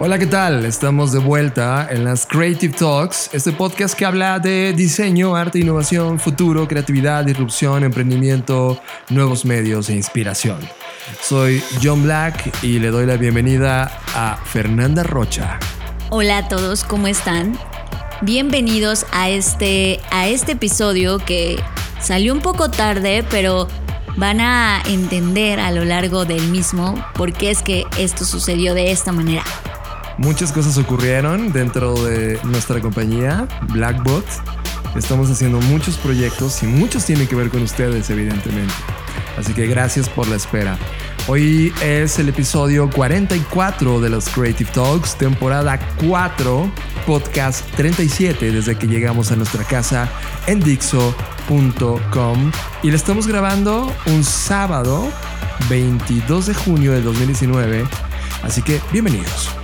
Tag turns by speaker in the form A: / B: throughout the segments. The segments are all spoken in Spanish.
A: Hola, ¿qué tal? Estamos de vuelta en las Creative Talks, este podcast que habla de diseño, arte, innovación, futuro, creatividad, disrupción, emprendimiento, nuevos medios e inspiración. Soy John Black y le doy la bienvenida a Fernanda Rocha.
B: Hola a todos, ¿cómo están? Bienvenidos a este, a este episodio que salió un poco tarde, pero van a entender a lo largo del mismo por qué es que esto sucedió de esta manera.
A: Muchas cosas ocurrieron dentro de nuestra compañía, Blackbot. Estamos haciendo muchos proyectos y muchos tienen que ver con ustedes, evidentemente. Así que gracias por la espera. Hoy es el episodio 44 de los Creative Talks, temporada 4, podcast 37, desde que llegamos a nuestra casa en Dixo.com. Y lo estamos grabando un sábado 22 de junio de 2019. Así que bienvenidos.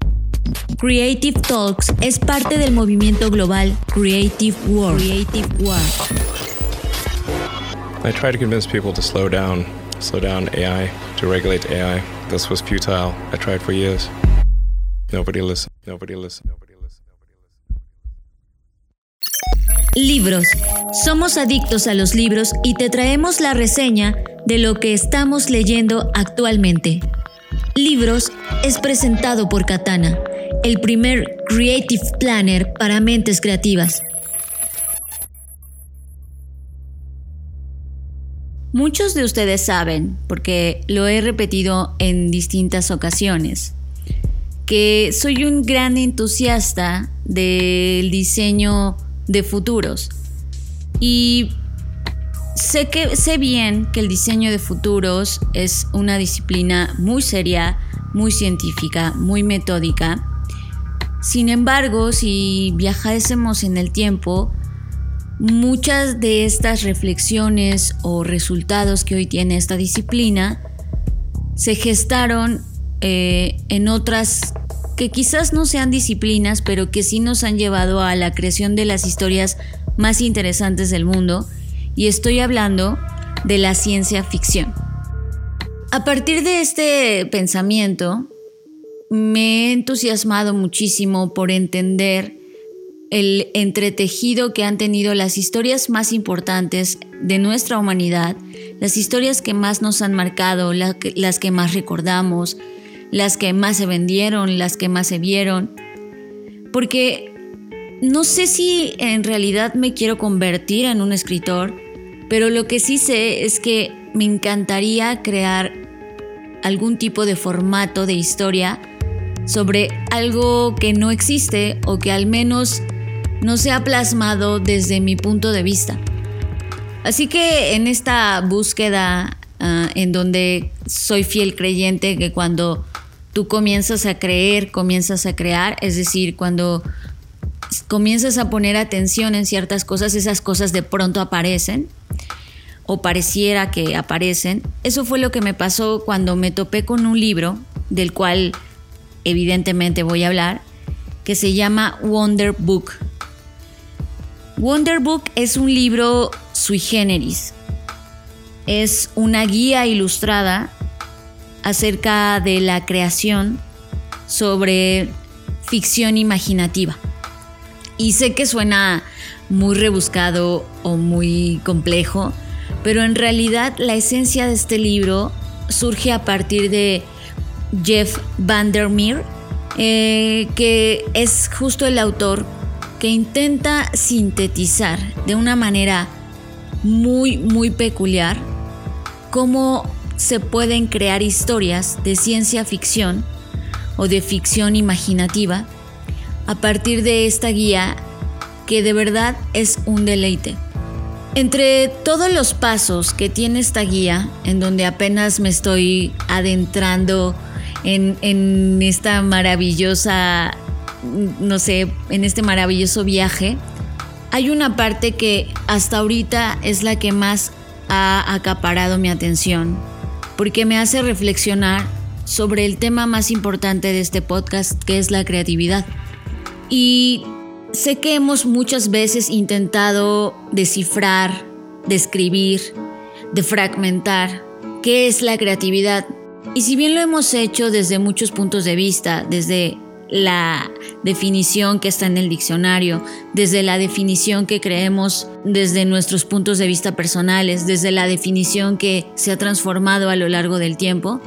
B: Creative Talks es parte del movimiento global Creative World. Creative World.
C: I try to convince people to slow down, slow down AI, to regulate AI. This was futile. I tried for years. Nobody listened. Nobody listened. Nobody listened.
B: Libros. Somos adictos a los libros y te traemos la reseña de lo que estamos leyendo actualmente. Libros es presentado por Katana, el primer Creative Planner para mentes creativas. Muchos de ustedes saben, porque lo he repetido en distintas ocasiones, que soy un gran entusiasta del diseño de futuros. Y sé que sé bien que el diseño de futuros es una disciplina muy seria, muy científica, muy metódica. Sin embargo, si viajásemos en el tiempo, muchas de estas reflexiones o resultados que hoy tiene esta disciplina se gestaron eh, en otras que quizás no sean disciplinas, pero que sí nos han llevado a la creación de las historias más interesantes del mundo y estoy hablando de la ciencia ficción. A partir de este pensamiento, me he entusiasmado muchísimo por entender el entretejido que han tenido las historias más importantes de nuestra humanidad, las historias que más nos han marcado, las que más recordamos, las que más se vendieron, las que más se vieron, porque no sé si en realidad me quiero convertir en un escritor, pero lo que sí sé es que me encantaría crear algún tipo de formato de historia sobre algo que no existe o que al menos no se ha plasmado desde mi punto de vista. Así que en esta búsqueda ah, en donde soy fiel creyente que cuando tú comienzas a creer, comienzas a crear, es decir, cuando comienzas a poner atención en ciertas cosas, esas cosas de pronto aparecen o pareciera que aparecen. Eso fue lo que me pasó cuando me topé con un libro del cual evidentemente voy a hablar, que se llama Wonder Book. Wonder Book es un libro sui generis. Es una guía ilustrada acerca de la creación sobre ficción imaginativa. Y sé que suena muy rebuscado o muy complejo, pero en realidad la esencia de este libro surge a partir de Jeff Vandermeer, eh, que es justo el autor que intenta sintetizar de una manera muy, muy peculiar cómo se pueden crear historias de ciencia ficción o de ficción imaginativa a partir de esta guía que de verdad es un deleite. Entre todos los pasos que tiene esta guía, en donde apenas me estoy adentrando en, esta maravillosa no sé, en este maravilloso viaje, hay una parte que hasta ahorita es la que más ha acaparado mi atención, porque me hace reflexionar sobre el tema más importante de este podcast, que es la creatividad. Y sé que hemos muchas veces intentado descifrar, describir, de fragmentar qué es la creatividad. Y si bien lo hemos hecho desde muchos puntos de vista, desde la definición que está en el diccionario, desde la definición que creemos desde nuestros puntos de vista personales, desde la definición que se ha transformado a lo largo del tiempo,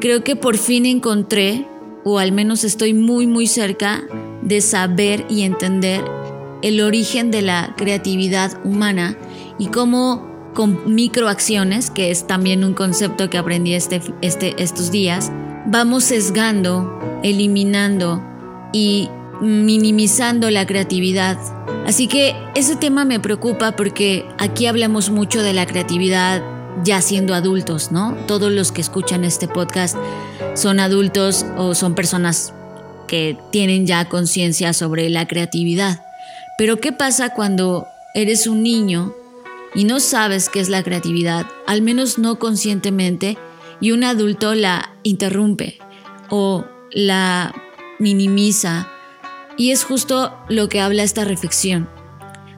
B: creo que por fin encontré, o al menos estoy muy muy cerca de saber y entender el origen de la creatividad humana y cómo con microacciones, que es también un concepto que aprendí este, este, estos días, vamos sesgando, eliminando y minimizando la creatividad. Así que ese tema me preocupa porque aquí hablamos mucho de la creatividad ya siendo adultos, ¿no? Todos los que escuchan este podcast son adultos o son personas que tienen ya conciencia sobre la creatividad. Pero ¿qué pasa cuando eres un niño y no sabes qué es la creatividad, al menos no conscientemente, y un adulto la interrumpe o la minimiza, y es justo lo que habla esta reflexión.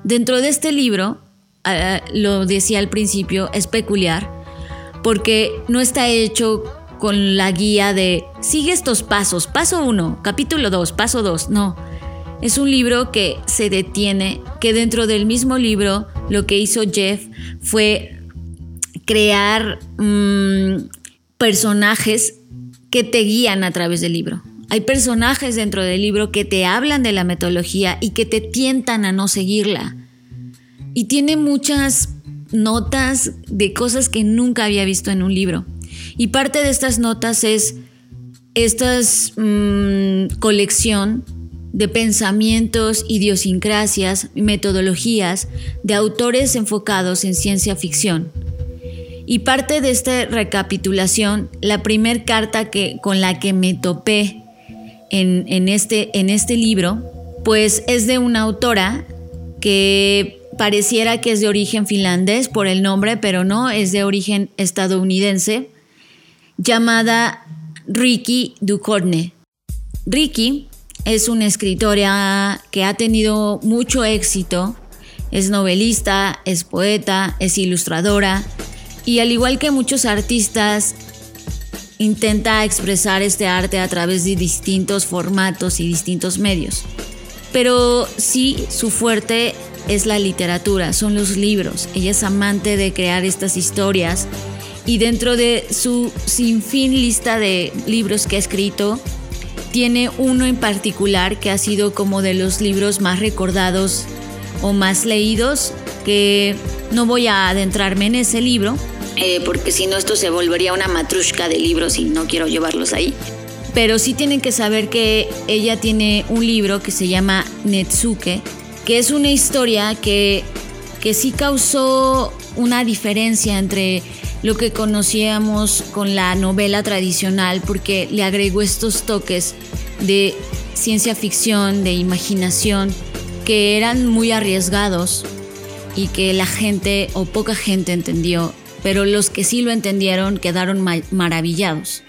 B: Dentro de este libro, ah, lo decía al principio, es peculiar, porque no está hecho con la guía de sigue estos pasos, paso 1, capítulo 2, paso 2, no. Es un libro que se detiene, que dentro del mismo libro lo que hizo Jeff fue crear mm, personajes que te guían a través del libro. Hay personajes dentro del libro que te hablan de la metodología y que te tientan a no seguirla. Y tiene muchas notas de cosas que nunca había visto en un libro. Y parte de estas notas es esta mm, colección de pensamientos, idiosincrasias, metodologías de autores enfocados en ciencia ficción. Y parte de esta recapitulación, la primera carta que, con la que me topé en, este, en este libro, pues es de una autora que pareciera que es de origen finlandés por el nombre, pero no, es de origen estadounidense, llamada Ricky Ducorne. Ricky es una escritora que ha tenido mucho éxito, es novelista, es poeta, es ilustradora y al igual que muchos artistas intenta expresar este arte a través de distintos formatos y distintos medios. Pero sí, su fuerte es la literatura, son los libros. Ella es amante de crear estas historias y dentro de su sinfín lista de libros que ha escrito, tiene uno en particular que ha sido como de los libros más recordados o más leídos, que no voy a adentrarme en ese libro, eh, porque si no esto se volvería una matrushka de libros y no quiero llevarlos ahí. Pero sí tienen que saber que ella tiene un libro que se llama Netsuke, que es una historia que, que sí causó una diferencia entre lo que conocíamos con la novela tradicional, porque le agregó estos toques de ciencia ficción, de imaginación, que eran muy arriesgados y que la gente o poca gente entendió pero los que sí lo entendieron quedaron maravillados.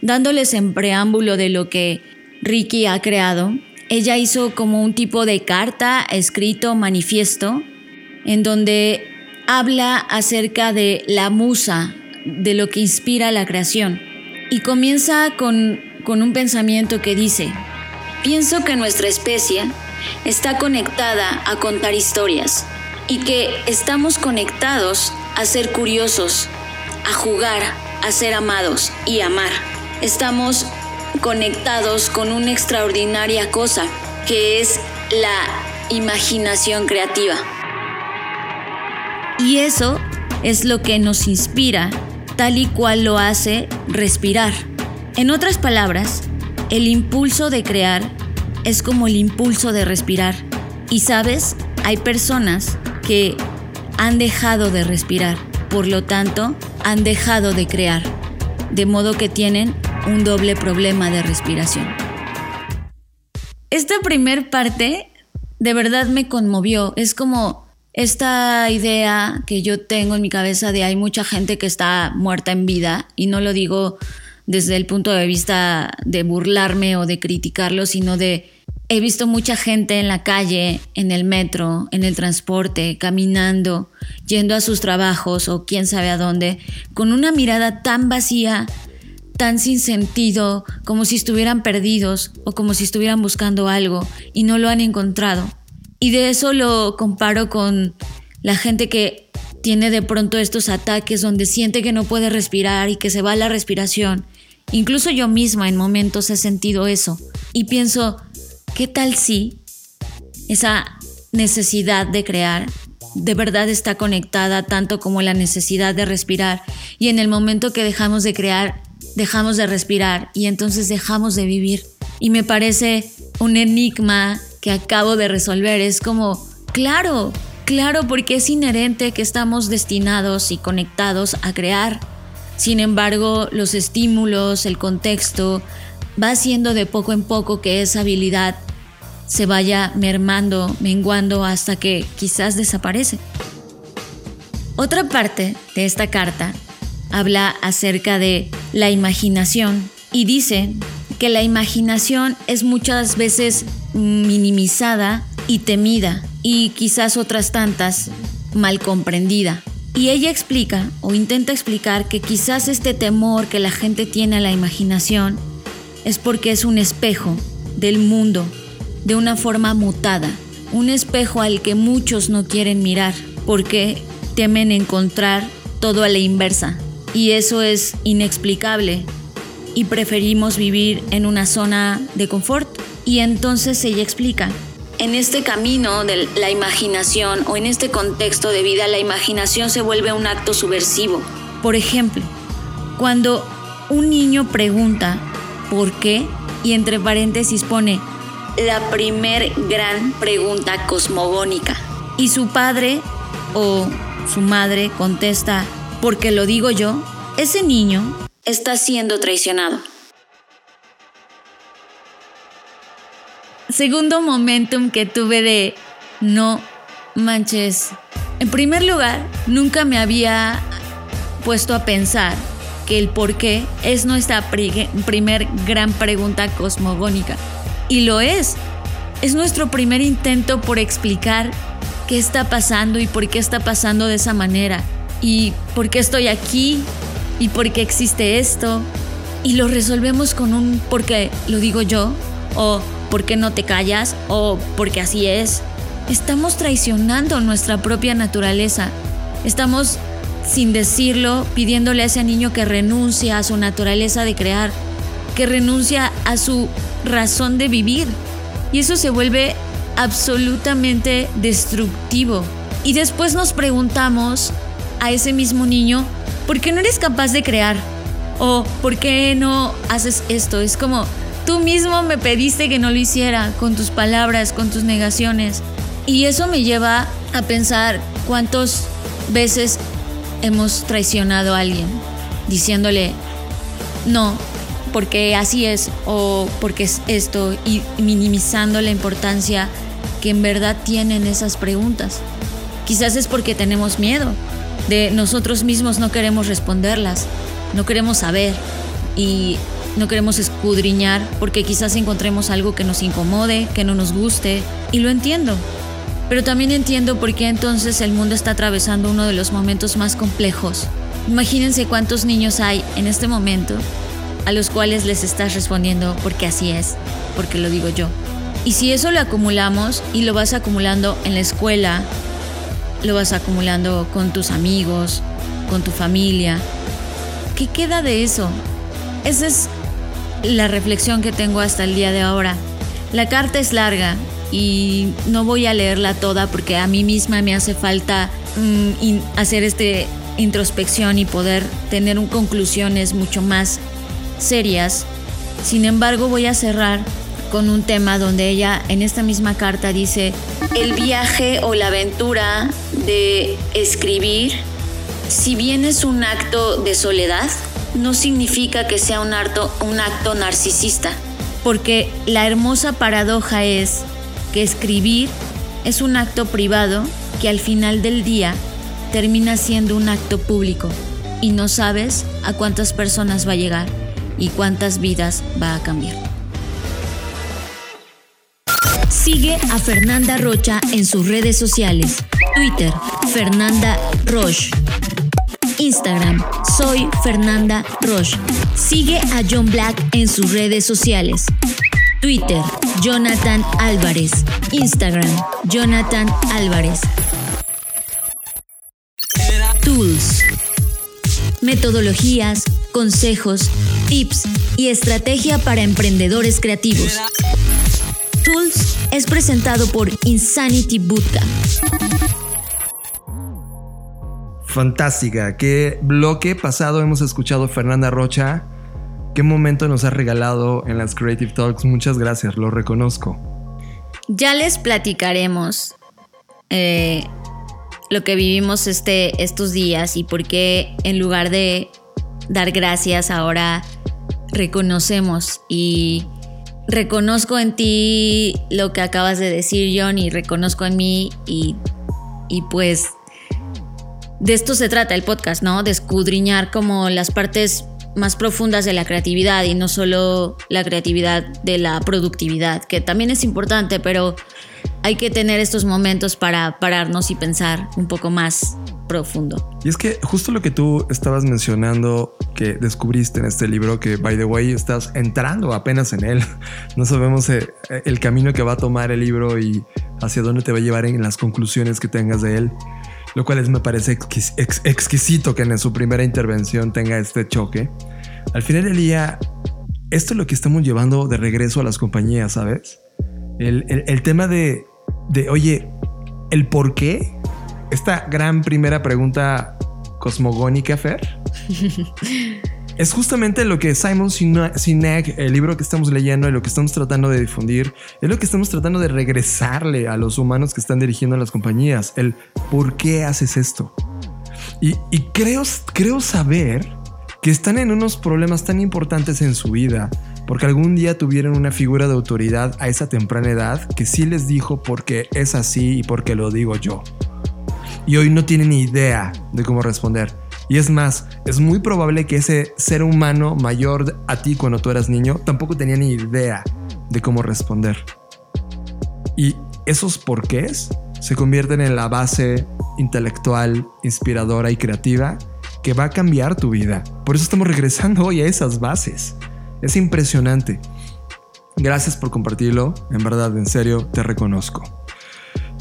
B: Dándoles en preámbulo de lo que Ricky ha creado, ella hizo como un tipo de carta, escrito, manifiesto, en donde habla acerca de la musa, de lo que inspira la creación. Y comienza con, con un pensamiento que dice, pienso que nuestra especie está conectada a contar historias y que estamos conectados a ser curiosos, a jugar, a ser amados y amar. Estamos conectados con una extraordinaria cosa que es la imaginación creativa. Y eso es lo que nos inspira, tal y cual lo hace respirar. En otras palabras, el impulso de crear es como el impulso de respirar. Y sabes, hay personas que han dejado de respirar, por lo tanto, han dejado de crear, de modo que tienen un doble problema de respiración. Esta primer parte de verdad me conmovió. Es como esta idea que yo tengo en mi cabeza de hay mucha gente que está muerta en vida y no lo digo desde el punto de vista de burlarme o de criticarlo, sino de he visto mucha gente en la calle, en el metro, en el transporte, caminando, yendo a sus trabajos o quién sabe a dónde, con una mirada tan vacía, tan sin sentido, como si estuvieran perdidos o como si estuvieran buscando algo y no lo han encontrado. Y de eso lo comparo con la gente que tiene de pronto estos ataques donde siente que no puede respirar y que se va la respiración. Incluso yo misma en momentos he sentido eso. Y pienso, ¿qué tal si esa necesidad de crear de verdad está conectada tanto como la necesidad de respirar? Y en el momento que dejamos de crear, dejamos de respirar y entonces dejamos de vivir. Y me parece un enigma que acabo de resolver. Es como, claro, claro, porque es inherente que estamos destinados y conectados a crear. Sin embargo, los estímulos, el contexto, va haciendo de poco en poco que esa habilidad se vaya mermando, menguando hasta que quizás desaparece. Otra parte de esta carta habla acerca de la imaginación y dice que la imaginación es muchas veces minimizada y temida y quizás otras tantas mal comprendida. Y ella explica o intenta explicar que quizás este temor que la gente tiene a la imaginación es porque es un espejo del mundo de una forma mutada, un espejo al que muchos no quieren mirar porque temen encontrar todo a la inversa. Y eso es inexplicable y preferimos vivir en una zona de confort. Y entonces ella explica, en este camino de la imaginación o en este contexto de vida, la imaginación se vuelve un acto subversivo. Por ejemplo, cuando un niño pregunta ¿por qué? y entre paréntesis pone la primer gran pregunta cosmogónica y su padre o su madre contesta porque lo digo yo, ese niño está siendo traicionado. Segundo momentum que tuve de no manches. En primer lugar, nunca me había puesto a pensar que el por qué es nuestra primer gran pregunta cosmogónica. Y lo es. Es nuestro primer intento por explicar qué está pasando y por qué está pasando de esa manera. Y por qué estoy aquí y por qué existe esto. Y lo resolvemos con un porque lo digo yo o porque no te callas o porque así es. Estamos traicionando nuestra propia naturaleza. Estamos, sin decirlo, pidiéndole a ese niño que renuncie a su naturaleza de crear, que renuncia a su razón de vivir. Y eso se vuelve absolutamente destructivo. Y después nos preguntamos a ese mismo niño, ¿por qué no eres capaz de crear? O ¿por qué no haces esto? Es como, tú mismo me pediste que no lo hiciera con tus palabras, con tus negaciones. Y eso me lleva a pensar cuántas veces hemos traicionado a alguien diciéndole, no, porque así es o porque es esto y minimizando la importancia que en verdad tienen esas preguntas. Quizás es porque tenemos miedo, de nosotros mismos no queremos responderlas, no queremos saber y no queremos escudriñar porque quizás encontremos algo que nos incomode, que no nos guste y lo entiendo. Pero también entiendo por qué entonces el mundo está atravesando uno de los momentos más complejos. Imagínense cuántos niños hay en este momento a los cuales les estás respondiendo porque así es, porque lo digo yo. Y si eso lo acumulamos y lo vas acumulando en la escuela, lo vas acumulando con tus amigos, con tu familia, ¿qué queda de eso? Esa es la reflexión que tengo hasta el día de ahora. La carta es larga y no voy a leerla toda porque a mí misma me hace falta mm, hacer este introspección y poder tener conclusiones mucho más serias. Sin embargo, voy a cerrar con un tema donde ella en esta misma carta dice, el viaje o la aventura de escribir, si bien es un acto de soledad, no significa que sea un acto, un acto narcisista, porque la hermosa paradoja es que escribir es un acto privado que al final del día termina siendo un acto público y no sabes a cuántas personas va a llegar y cuántas vidas va a cambiar. Sigue a Fernanda Rocha en sus redes sociales. Twitter, Fernanda Roche. Instagram, soy Fernanda Roche. Sigue a John Black en sus redes sociales. Twitter, Jonathan Álvarez. Instagram, Jonathan Álvarez. Tools. Metodologías, consejos, tips y estrategia para emprendedores creativos. Tools es presentado por Insanity Bootcamp.
A: Fantástica. Qué bloque pasado hemos escuchado Fernanda Rocha. Qué momento nos ha regalado en las Creative Talks. Muchas gracias, lo reconozco.
B: Ya les platicaremos eh, lo que vivimos este, estos días y por qué en lugar de dar gracias ahora reconocemos y reconozco en ti lo que acabas de decir John y reconozco en mí y, y pues de esto se trata el podcast, ¿no? De escudriñar como las partes más profundas de la creatividad y no solo la creatividad de la productividad, que también es importante, pero hay que tener estos momentos para pararnos y pensar un poco más profundo.
A: Y es que justo lo que tú estabas mencionando que descubriste en este libro, que by the way estás entrando apenas en él, no sabemos eh, el camino que va a tomar el libro y hacia dónde te va a llevar en las conclusiones que tengas de él, lo cual es, me parece exquisito que en su primera intervención tenga este choque. Al final del día, esto es lo que estamos llevando de regreso a las compañías, ¿sabes? El, tema de, de, oye, el por qué, esta gran primera pregunta cosmogónica, Fer, es justamente lo que Simon Sinek, el libro que estamos leyendo y lo que estamos tratando de difundir, es lo que estamos tratando de regresarle a los humanos que están dirigiendo las compañías, el por qué haces esto. Y, y creo, creo saber que están en unos problemas tan importantes en su vida porque algún día tuvieron una figura de autoridad a esa temprana edad que sí les dijo porque es así y porque lo digo yo. Y hoy no tienen ni idea de cómo responder. Y es más, es muy probable que ese ser humano mayor a ti cuando tú eras niño tampoco tenía ni idea de cómo responder. Y esos porqués se convierten en la base intelectual, inspiradora y creativa que va a cambiar tu vida. Por eso estamos regresando hoy a esas bases. Es impresionante. Gracias por compartirlo. En verdad, en serio, te reconozco.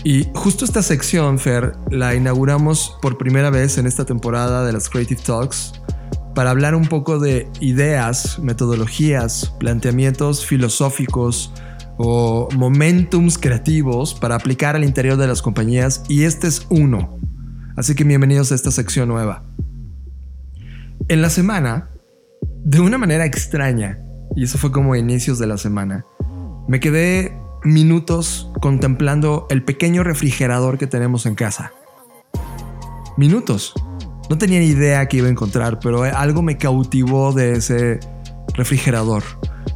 A: Y justo esta sección, Fer, la inauguramos por primera vez en esta temporada de las Creative Talks para hablar un poco de ideas, metodologías, planteamientos filosóficos o momentums creativos para aplicar al interior de las compañías y este es uno. Así que bienvenidos a esta sección nueva. En la semana de una manera extraña, y eso fue como inicios de la semana, me quedé minutos contemplando el pequeño refrigerador que tenemos en casa. Minutos. No tenía ni idea que iba a encontrar, pero algo me cautivó de ese refrigerador.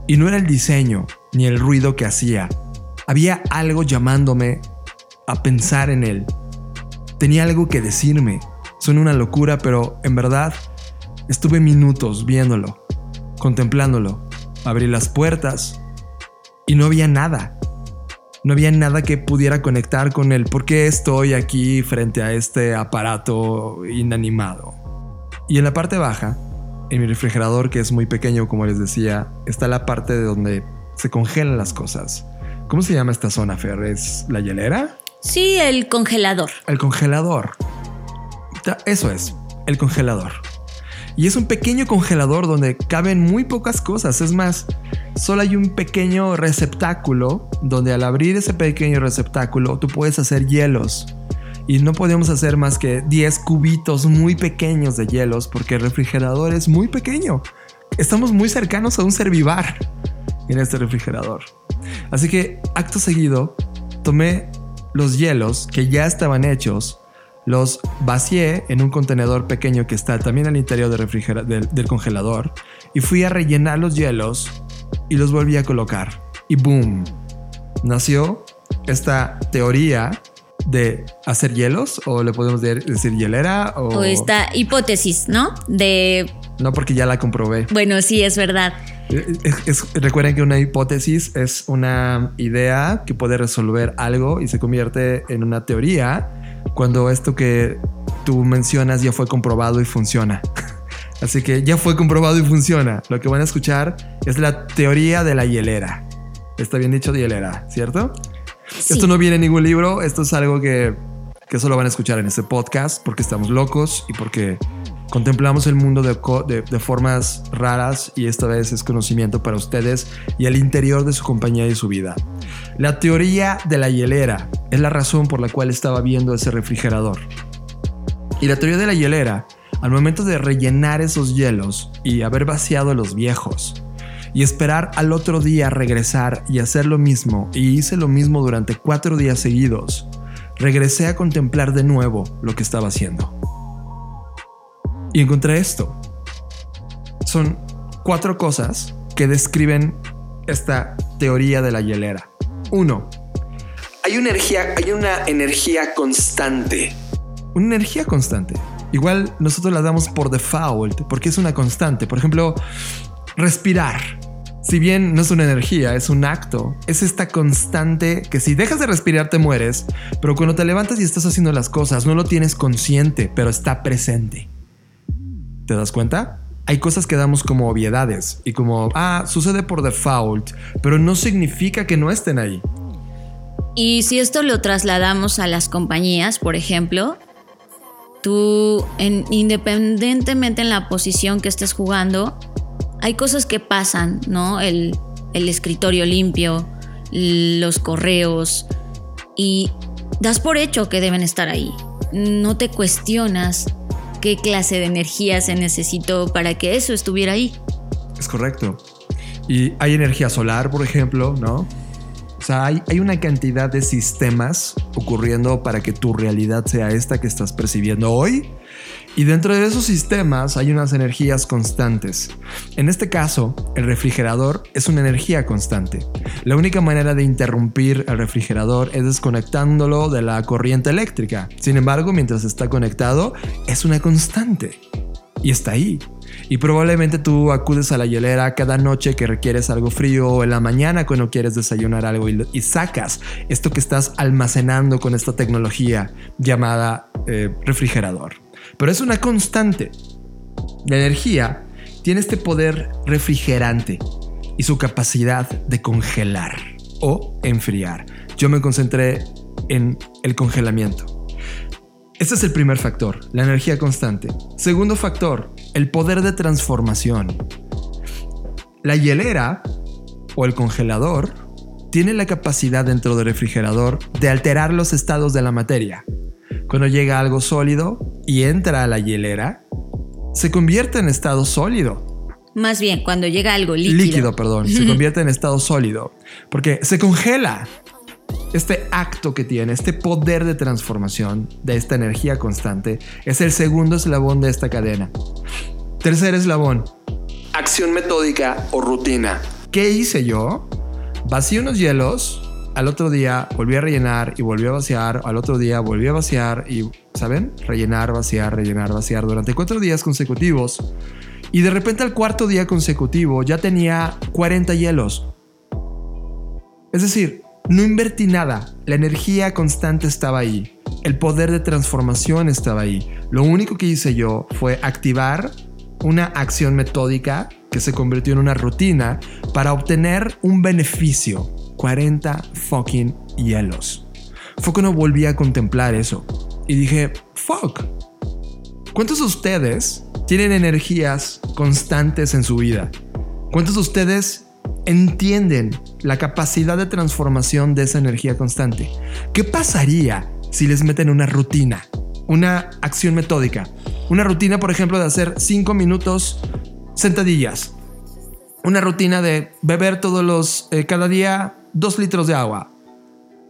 A: Y no era el diseño ni el ruido que hacía. Había algo llamándome a pensar en él. Tenía algo que decirme. Suena una locura, pero en verdad estuve minutos viéndolo contemplándolo. Abrí las puertas y no había nada. No había nada que pudiera conectar con él. ¿Por qué estoy aquí frente a este aparato inanimado? Y en la parte baja, en mi refrigerador, que es muy pequeño, como les decía, está la parte de donde se congelan las cosas. ¿Cómo se llama esta zona, Fer? ¿Es la hielera?
B: Sí, el congelador.
A: El congelador. Eso es, el congelador. Y es un pequeño congelador donde caben muy pocas cosas. Es más, solo hay un pequeño receptáculo donde al abrir ese pequeño receptáculo tú puedes hacer hielos. Y no podemos hacer más que 10 cubitos muy pequeños de hielos porque el refrigerador es muy pequeño. Estamos muy cercanos a un servivar en este refrigerador. Así que acto seguido tomé los hielos que ya estaban hechos los vacié en un contenedor pequeño que está también al interior del, del, congelador y fui a rellenar los hielos y los volví a colocar. Y boom, nació esta teoría de hacer hielos o le podemos decir hielera o...
B: o esta hipótesis, ¿no? De...
A: No, porque ya la comprobé.
B: Bueno, sí, es verdad.
A: recuerden que una hipótesis es una idea que puede resolver algo y se convierte en una teoría cuando esto que tú mencionas ya fue comprobado y funciona. Así que ya fue comprobado y funciona. Lo que van a escuchar es la teoría de la hielera. Está bien dicho hielera, ¿cierto? Esto no viene en ningún libro, esto es algo que, que solo van a escuchar en este podcast porque estamos locos y porque Contemplamos el mundo de, formas raras y esta vez es conocimiento para ustedes y el interior de su compañía y su vida. La teoría de la hielera es la razón por la cual estaba viendo ese refrigerador. Y la teoría de la hielera, al momento de rellenar esos hielos y haber vaciado los viejos, y esperar al otro día regresar y hacer lo mismo, y hice lo mismo durante cuatro días seguidos, regresé a contemplar de nuevo lo que estaba haciendo. Y encontré esto. Son cuatro cosas que describen esta teoría de la hielera. Uno, hay una energía, hay una energía constante. Una energía constante. Igual nosotros la damos por default porque es una constante. Por ejemplo, respirar. Si bien no es una energía, es un acto, es esta constante que si dejas de respirar te mueres, pero cuando te levantas y estás haciendo las cosas no lo tienes consciente, pero está presente. ¿Te das cuenta? Hay cosas que damos como obviedades y como, ah, sucede por default, pero no significa que no estén ahí.
B: Y si esto lo trasladamos a las compañías, por ejemplo, tú, independientemente en la posición que estés jugando, hay cosas que pasan, ¿no? El, el escritorio limpio, los correos, y das por hecho que deben estar ahí. No te cuestionas qué clase de energía se necesitó para que eso estuviera ahí.
A: Es correcto. Y hay energía solar, por ejemplo, ¿no? O sea, hay, hay, una cantidad de sistemas ocurriendo para que tu realidad sea esta que estás percibiendo hoy y dentro de esos sistemas hay unas energías constantes. En este caso, el refrigerador es una energía constante. La única manera de interrumpir el refrigerador es desconectándolo de la corriente eléctrica. Sin embargo, mientras está conectado, es una constante. Y está ahí. Y probablemente tú acudes a la hielera cada noche que requieres algo frío o en la mañana cuando quieres desayunar algo y, sacas esto que estás almacenando con esta tecnología llamada eh, refrigerador pero es una constante. La energía tiene este poder refrigerante y su capacidad de congelar o enfriar. Yo me concentré en el congelamiento. Este es el primer factor, la energía constante. Segundo factor, el poder de transformación. La hielera o el congelador tiene la capacidad dentro del refrigerador de alterar los estados de la materia. Cuando llega algo sólido y entra a la hielera, se convierte en estado sólido.
B: Más bien, cuando llega algo líquido.
A: Líquido, perdón. se convierte en estado sólido. Porque se congela. Este acto que tiene, este poder de transformación de esta energía constante, es el segundo eslabón de esta cadena. Tercer eslabón. Acción metódica o rutina. ¿Qué hice yo? Vacío unos hielos, al otro día volví a rellenar y volví a vaciar, al otro día volví a vaciar y, ¿saben? Rellenar, vaciar, rellenar, vaciar durante cuatro días consecutivos. Y de repente al cuarto día consecutivo ya tenía 40 hielos. Es decir, no invertí nada, la energía constante estaba ahí, el poder de transformación estaba ahí. Lo único que hice yo fue activar una acción metódica que se convirtió en una rutina para obtener un beneficio 40 fucking hielos. Fue cuando volví a contemplar eso y dije, fuck. ¿Cuántos de ustedes tienen energías constantes en su vida? ¿Cuántos de ustedes entienden la capacidad de transformación de esa energía constante? ¿Qué pasaría si les meten una rutina, una acción metódica? Una rutina, por ejemplo, de hacer 5 minutos sentadillas. Una rutina de beber todos los, eh, cada día, 2 litros de agua.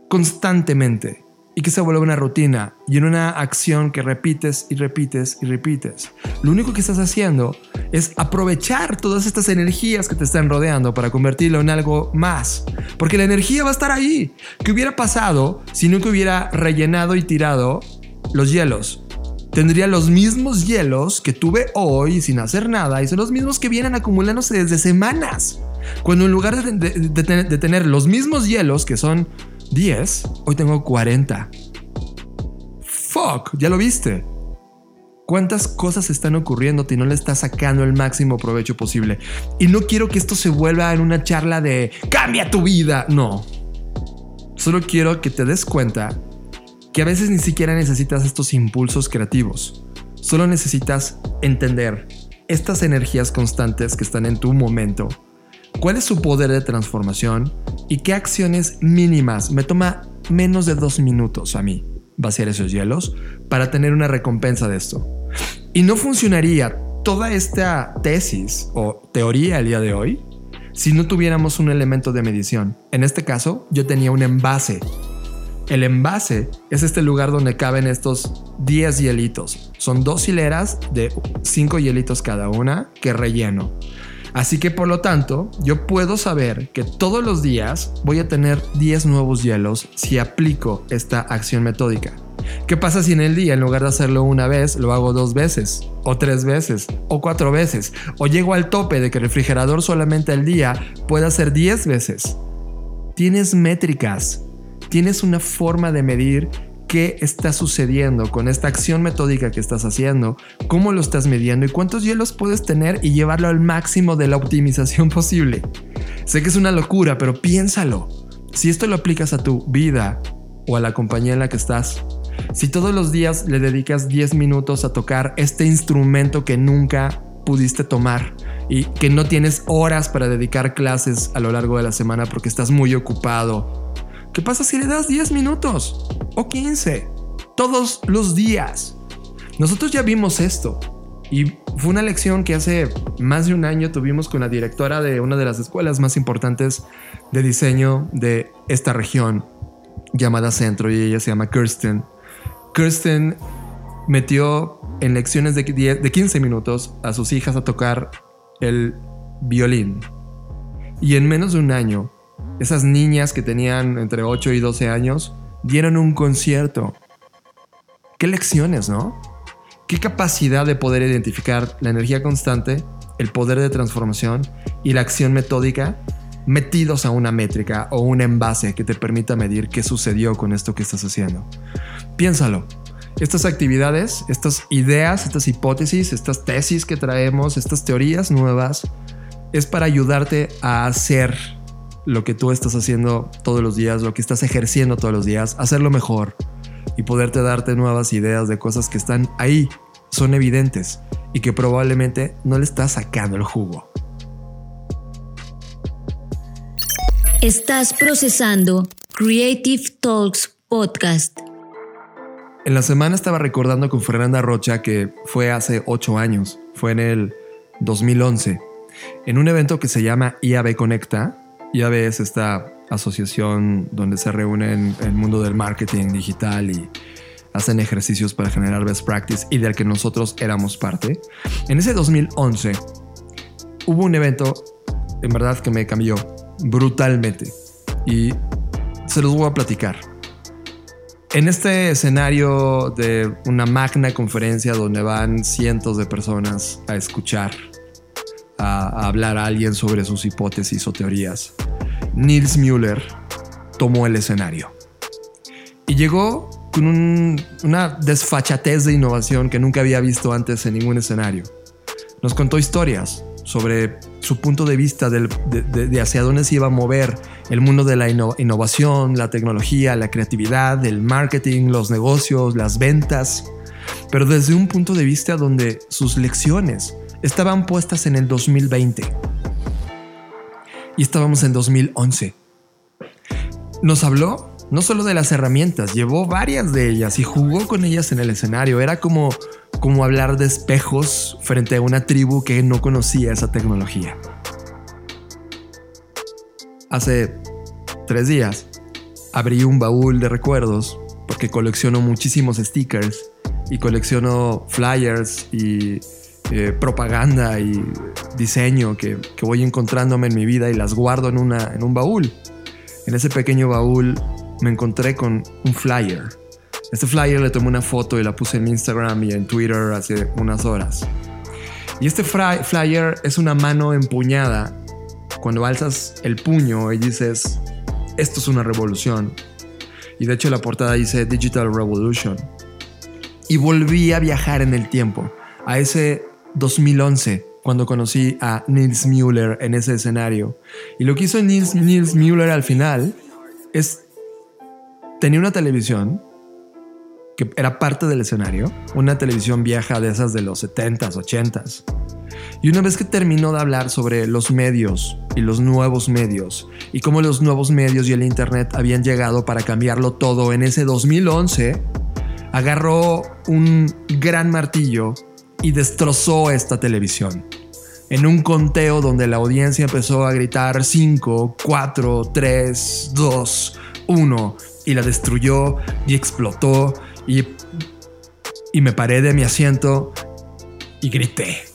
A: Constantemente y que se vuelva una rutina y en una acción que repites y repites y repites. Lo único que estás haciendo es aprovechar todas estas energías que te están rodeando para convertirlo en algo más. Porque la energía va a estar ahí. ¿Qué hubiera pasado si nunca hubiera rellenado y tirado los hielos? Tendría los mismos hielos que tuve hoy sin hacer nada y son los mismos que vienen acumulándose desde semanas. Cuando en lugar de, tener los mismos hielos, que son 10, hoy tengo 40. Fuck, ya lo viste. ¿Cuántas cosas están ocurriendo y no le estás sacando el máximo provecho posible? Y no quiero que esto se vuelva en una charla de cambia tu vida. No. Solo quiero que te des cuenta que a veces ni siquiera necesitas estos impulsos creativos. Solo necesitas entender estas energías constantes que están en tu momento cuál es su poder de transformación y qué acciones mínimas me toma menos de dos minutos a mí vaciar esos hielos para tener una recompensa de esto. Y no funcionaría toda esta tesis o teoría el día de hoy si no tuviéramos un elemento de medición. En este caso, yo tenía un envase. El envase es este lugar donde caben estos 10 hielitos. Son dos hileras de 5 hielitos cada una que relleno. Así que por lo tanto, yo puedo saber que todos los días voy a tener 10 nuevos hielos si aplico esta acción metódica. ¿Qué pasa si en el día, en lugar de hacerlo una vez, lo hago dos veces, o tres veces, o cuatro veces, o llego al tope de que el refrigerador solamente al día pueda hacer 10 veces? Tienes métricas, tienes una forma de medir qué está sucediendo con esta acción metódica que estás haciendo, cómo lo estás midiendo y cuántos hielos puedes tener y llevarlo al máximo de la optimización posible. Sé que es una locura, pero piénsalo. Si esto lo aplicas a tu vida o a la compañía en la que estás, si todos los días le dedicas 10 minutos a tocar este instrumento que nunca pudiste tomar y que no tienes horas para dedicar clases a lo largo de la semana porque estás muy ocupado ¿Qué pasa si le das 10 minutos o 15? Todos los días. Nosotros ya vimos esto. Y fue una lección que hace más de un año tuvimos con la directora de una de las escuelas más importantes de diseño de esta región, llamada Centro, y ella se llama Kirsten. Kirsten metió en lecciones de, de 15 minutos a sus hijas a tocar el violín. Y en menos de un año esas niñas que tenían entre 8 y 12 años dieron un concierto. Qué lecciones, ¿no? Qué capacidad de poder identificar la energía constante, el poder de transformación y la acción metódica metidos a una métrica o un envase que te permita medir qué sucedió con esto que estás haciendo. Piénsalo. Estas actividades, estas ideas, estas hipótesis, estas tesis que traemos, estas teorías nuevas, es para ayudarte a hacer lo que tú estás haciendo todos los días, lo que estás ejerciendo todos los días, hacerlo mejor y poderte darte nuevas ideas de cosas que están ahí, son evidentes y que probablemente no le estás sacando el jugo.
B: Estás procesando Creative Talks Podcast.
A: En la semana estaba recordando con Fernanda Rocha que fue hace ocho años, fue en el 2011, en un evento que se llama IAB Conecta, ya ves esta asociación donde se reúnen el mundo del marketing digital y hacen ejercicios para generar best practice y del que nosotros éramos parte. En ese 2011 hubo un evento en verdad que me cambió brutalmente y se los voy a platicar. En este escenario de una magna conferencia donde van cientos de personas a escuchar a, hablar a alguien sobre sus hipótesis o teorías, Nils Müller tomó el escenario. Y llegó con una desfachatez de innovación que nunca había visto antes en ningún escenario. Nos contó historias sobre su punto de vista de, hacia dónde se iba a mover el mundo de la innovación, la tecnología, la creatividad, el marketing, los negocios, las ventas, pero desde un punto de vista donde sus lecciones estaban puestas en el 2020 y estábamos en 2011. Nos habló no solo de las herramientas, llevó varias de ellas y jugó con ellas en el escenario. Era como, como hablar de espejos frente a una tribu que no conocía esa tecnología. Hace tres días abrí un baúl de recuerdos porque colecciono muchísimos stickers y colecciono flyers y eh, propaganda y diseño que, que, voy encontrándome en mi vida y las guardo en, una, en un baúl. En ese pequeño baúl me encontré con un flyer. Este flyer le tomé una foto y la puse en Instagram y en Twitter hace unas horas. Y este flyer es una mano empuñada cuando alzas el puño y dices, esto es una revolución. Y de hecho la portada dice Digital Revolution. Y volví a viajar en el tiempo, a ese 2011, cuando conocí a Nils Müller en ese escenario. Y lo que hizo Nils, Nils Müller al final es tenía una televisión que era parte del escenario, una televisión vieja de esas de los 70s, 80s. Y una vez que terminó de hablar sobre los medios y los nuevos medios y cómo los nuevos medios y el Internet habían llegado para cambiarlo todo en ese 2011, agarró un gran martillo y destrozó esta televisión. En un conteo donde la audiencia empezó a gritar 5, 4, 3, 2, 1 y la destruyó y explotó y, y me paré de mi asiento y grité.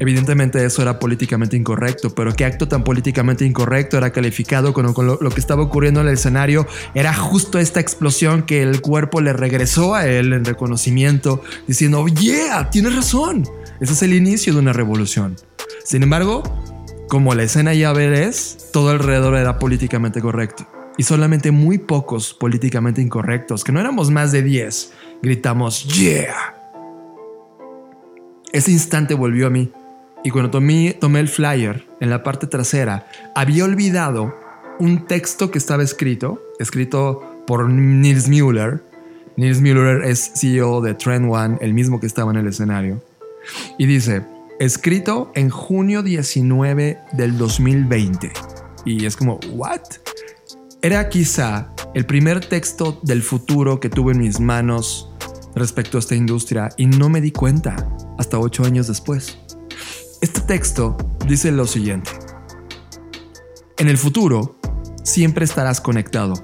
A: Evidentemente eso era políticamente incorrecto, pero qué acto tan políticamente incorrecto era calificado con, lo, lo, que estaba ocurriendo en el escenario. Era justo esta explosión que el cuerpo le regresó a él en reconocimiento, diciendo, yeah, tienes razón. Ese es el inicio de una revolución. Sin embargo, como la escena ya ves, todo alrededor era políticamente correcto y solamente muy pocos políticamente incorrectos, que no éramos más de 10, gritamos ¡Yeah! Ese instante volvió a mí y cuando tomé, tomé el flyer en la parte trasera, había olvidado un texto que estaba escrito, escrito por Nils Müller. Nils Müller es CEO de Trend One, el mismo que estaba en el escenario. Y dice, escrito en junio 19 del 2020. Y es como, ¿what? Era quizá el primer texto del futuro que tuve en mis manos respecto a esta industria y no me di cuenta hasta ocho años después. Este texto dice lo siguiente. En el futuro, siempre estarás conectado.